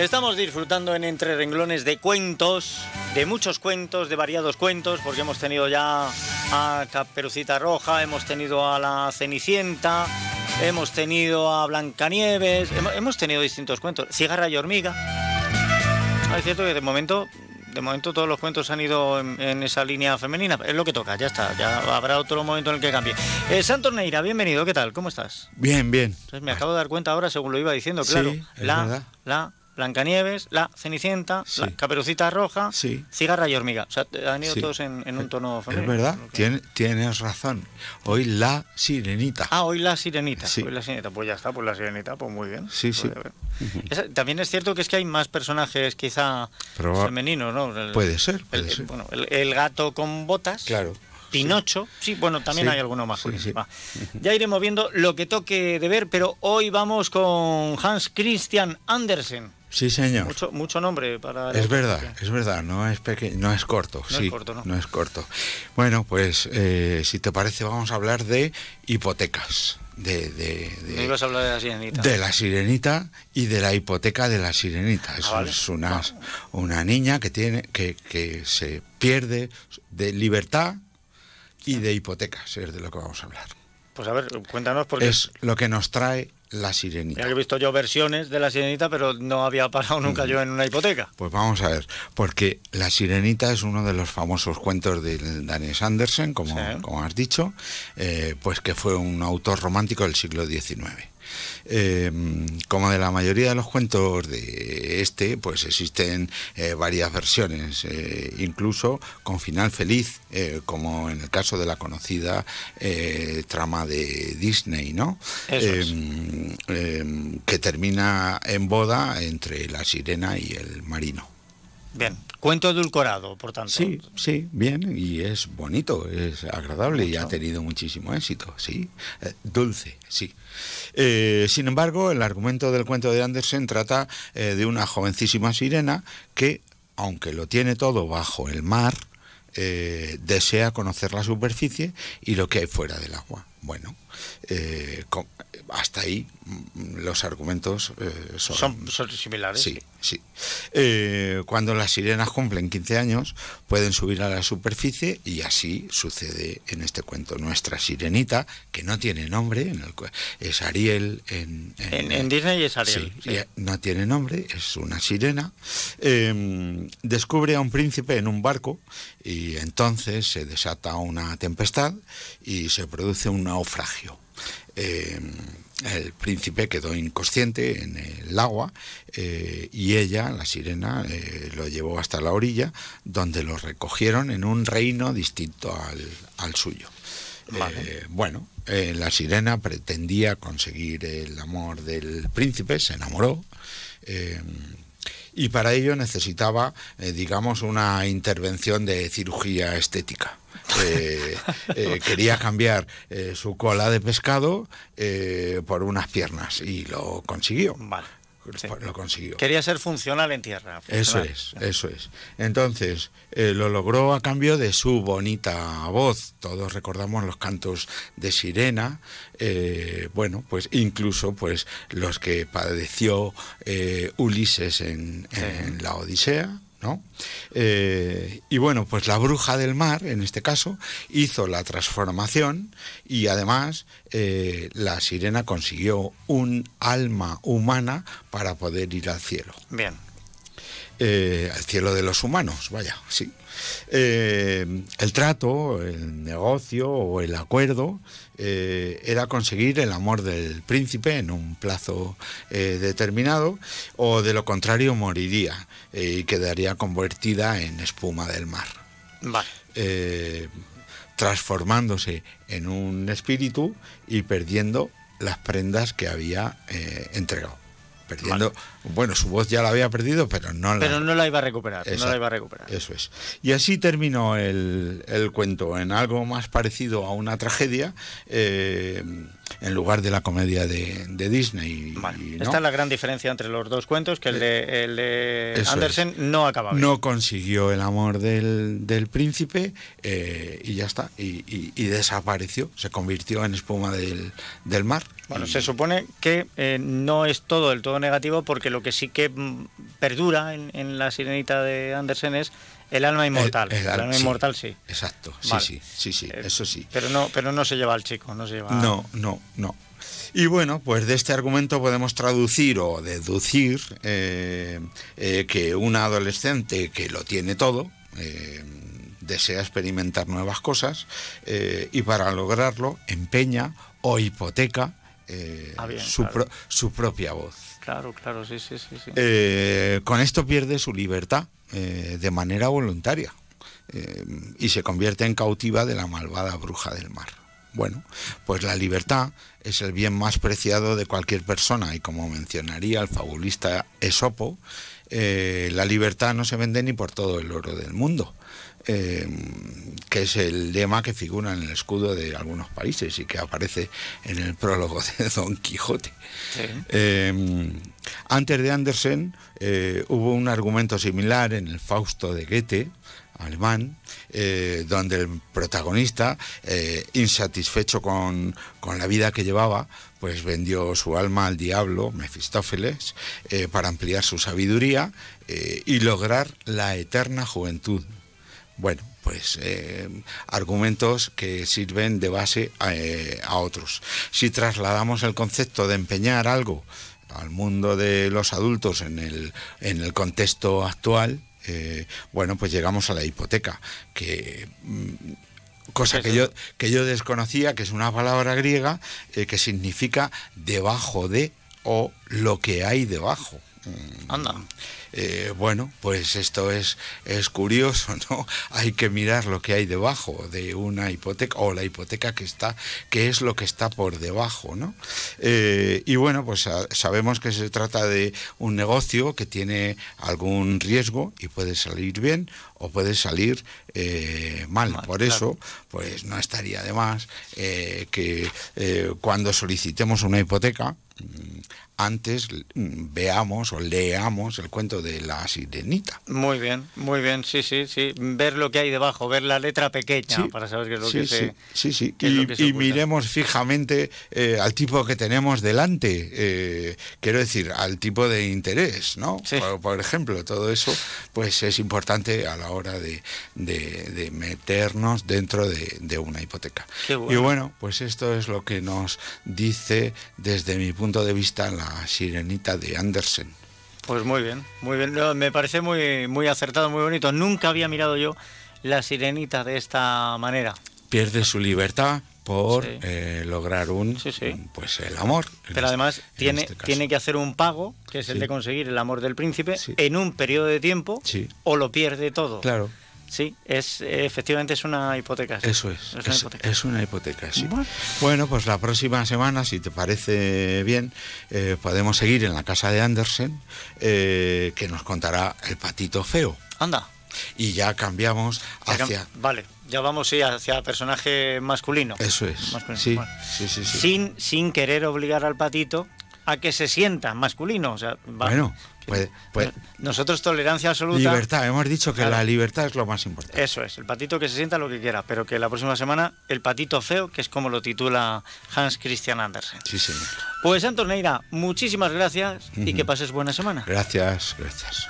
Estamos disfrutando en Entre Renglones de cuentos, de muchos cuentos, de variados cuentos, porque hemos tenido ya a Caperucita Roja, hemos tenido a la Cenicienta, hemos tenido a Blancanieves, hemos, tenido distintos cuentos. Cigarra y hormiga. Ah, Es cierto que de momento, de momento todos los cuentos han ido en, en esa línea femenina. Es lo que toca, ya está. Ya habrá otro momento en el que cambie. Eh, Santos Neira, bienvenido. ¿Qué tal? ¿Cómo estás? Bien, bien. Entonces me acabo de dar cuenta ahora, según lo iba diciendo, claro. Sí, es la, verdad. la Blancanieves, la Cenicienta, Sí. la Caperucita Roja, Sí. Cigarra y Hormiga. O sea, han ido Sí. todos en, en un tono femenino. Es verdad, tien- tienes razón. Hoy la sirenita. Ah, hoy la sirenita. Sí. Hoy la sirenita. Pues ya está, pues la sirenita, pues muy bien. Sí, sí. Esa- también es cierto que es que hay más personajes quizá femeninos, ¿no? El- Puede ser, puede el, ser. Bueno, el, el gato con botas. Claro. Pinocho, sí, bueno, también Sí, hay alguno masculino. sí, sí. Ya iremos viendo lo que toque de ver, pero hoy vamos con Hans Christian Andersen. Sí, señor. Mucho, mucho nombre para... Es verdad, es verdad, no es peque- no es corto, No es corto, ¿no? es corto. Bueno, pues eh, si te parece vamos a hablar de hipotecas, de, de, de- Me ibas a hablar de la sirenita. de la sirenita y de la hipoteca de la sirenita. Ah, vale. es una, Va. una niña que tiene que, que se pierde de libertad y de hipotecas, es de lo que vamos a hablar. Pues a ver, cuéntanos, porque Es lo que nos trae la sirenita. que he visto yo versiones de la sirenita, pero no había parado nunca yo en una hipoteca. Pues vamos a ver, porque La Sirenita es uno de los famosos cuentos del danés Andersen, como, Sí. como has dicho, eh, pues que fue un autor romántico del siglo XIX. Eh, como de la mayoría de los cuentos de este, pues existen eh, varias versiones, eh, incluso con final feliz, eh, como en el caso de la conocida trama de Disney, ¿no? Eso es. Eh, eh, que termina en boda entre la sirena y el marino. Bien, cuento edulcorado, por tanto. Sí, sí, bien, y es bonito, es agradable y ha tenido muchísimo éxito, sí. Eh, dulce, sí. Eh, sin embargo, el argumento del cuento de Andersen trata eh, de una jovencísima sirena que, aunque lo tiene todo bajo el mar, eh, desea conocer la superficie y lo que hay fuera del agua. Bueno, eh, hasta ahí mm, los argumentos eh, son, Son, son similares. Sí, sí. Eh, cuando las sirenas cumplen 15 años, pueden subir a la superficie y así sucede en este cuento. Nuestra sirenita, que no tiene nombre, en el es Ariel en, En, en Disney es Ariel. Sí, sí. y no tiene nombre, es una sirena. eh, descubre a un príncipe en un barco y entonces se desata una tempestad y se produce un naufragio. Eh, el príncipe quedó inconsciente en el agua eh, y ella, la sirena, eh, lo llevó hasta la orilla donde lo recogieron en un reino distinto al, al suyo. Vale. Eh, bueno, la sirena pretendía conseguir el amor del príncipe, se enamoró. Y para ello necesitaba, eh, digamos, una intervención de cirugía estética. Eh, eh, quería cambiar eh, su cola de pescado por unas piernas y lo consiguió. Vale. Sí. Pues Lo consiguió. Quería ser funcional en tierra. Eso es, eso es. Entonces, eh, lo logró a cambio de su bonita voz. Todos recordamos los cantos de sirena. eh, bueno, pues incluso pues los que padeció eh, Ulises en, en la Odisea. Eh, y bueno, pues la bruja del mar, en este caso, hizo la transformación y además eh, la sirena consiguió un alma humana para poder ir al cielo Bien. Eh, al cielo de los humanos, vaya, sí. Eh, el trato, el negocio o el acuerdo eh, era conseguir el amor del príncipe en un plazo determinado o de lo contrario moriría y quedaría convertida en espuma del mar. Vale. Transformándose en un espíritu y perdiendo las prendas que había entregado. Perdiendo, bueno, su voz ya la había perdido, pero no la, Pero no la iba a recuperar. No la iba a recuperar. Eso es. Y así terminó el, el cuento, en algo más parecido a una tragedia, eh, en lugar de la comedia de, de Disney. Vale. ¿no? Esta es la gran diferencia entre los dos cuentos, que el de, el de Eso Andersen no acaba bien. No consiguió el amor del, del príncipe eh, y ya está. Y, y- y desapareció, se convirtió en espuma del, del mar Bueno, se supone que eh, no es todo del todo negativo porque lo que sí que mm, perdura en, la sirenita de Andersen es el alma inmortal. El, alma inmortal sí. Exacto, sí, sí, sí, sí, eh, eso sí. Pero no, pero no se lleva al chico, no se lleva. No, no, no. Y bueno, pues de este argumento podemos traducir o deducir eh, que un adolescente que lo tiene todo, desea experimentar nuevas cosas y para lograrlo empeña o hipoteca eh, ah, su, propia voz. Claro, claro, sí, sí, sí. Eh, con esto pierde su libertad eh, de manera voluntaria y se convierte en cautiva de la malvada bruja del mar. Bueno, pues la libertad es el bien más preciado de cualquier persona y como mencionaría el fabulista Esopo, la libertad no se vende ni por todo el oro del mundo. Em, que es el lema que figura en el escudo de algunos países y que aparece en el prólogo de Don Quijote. Em, antes de Andersen eh, hubo un argumento similar en el Fausto de Goethe, alemán, eh, donde el protagonista, eh, insatisfecho con, con, la vida que llevaba, pues vendió su alma al diablo, Mefistófeles, para ampliar su sabiduría y lograr la eterna juventud bueno, pues eh, argumentos que sirven de base eh, a, otros. Si trasladamos el concepto de empeñar algo al mundo de los adultos en el, en el contexto actual, eh, bueno, pues llegamos a la hipoteca, que mm, cosa que yo, que yo desconocía, que es una palabra griega que significa debajo de o lo que hay debajo. Anda. Eh, bueno, pues esto es, es curioso, ¿no? Hay que mirar lo que hay debajo de una hipoteca o la hipoteca que está, qué es lo que está por debajo, ¿no? Eh, y bueno, pues sabemos que se trata de un negocio que tiene algún riesgo y puede salir bien o puede salir eh, mal. Por eso, pues no estaría de más que cuando solicitemos una hipoteca, mm, antes mm, veamos o leamos el cuento de la sirenita. Muy bien, muy bien, sí, sí, sí. Ver lo que hay debajo, ver la letra pequeña para saber qué es lo que se. Sí, sí, y, miremos fijamente eh, al tipo que tenemos delante. Eh, quiero decir, al tipo de interés, ¿no? Por, ejemplo, todo eso, pues es importante a la hora de, meternos dentro de, una hipoteca. Y bueno, pues esto es lo que nos dice desde mi punto de vista la sirenita de Andersen. Pues muy bien, muy bien. Me parece muy, muy acertado, muy bonito. Nunca había mirado yo la sirenita de esta manera. Pierde su libertad por eh, lograr un pues el amor. Pero además tiene, este tiene que hacer un pago, que es el de conseguir el amor del príncipe, en un periodo de tiempo, o lo pierde todo. Claro. Sí, es efectivamente es una hipoteca. Eso es. Es una hipoteca. sí. Bueno. pues la próxima semana, si te parece bien, eh, podemos seguir en la casa de Andersen, eh, que nos contará el patito feo. Anda. Y ya cambiamos hacia. vale, ya vamos sí, hacia personaje masculino. Eso es. Sí, sí, sí, Sin, sin querer obligar al patito a que se sienta masculino. O sea, bueno, pues, nosotros tolerancia absoluta. Libertad, hemos dicho que la libertad es lo más importante. Eso es, el patito que se sienta lo que quiera, pero que la próxima semana el patito feo, que es como lo titula Hans Christian Andersen. Sí, señor. Pues Anton Neira, muchísimas gracias y que pases buena semana. Gracias, gracias.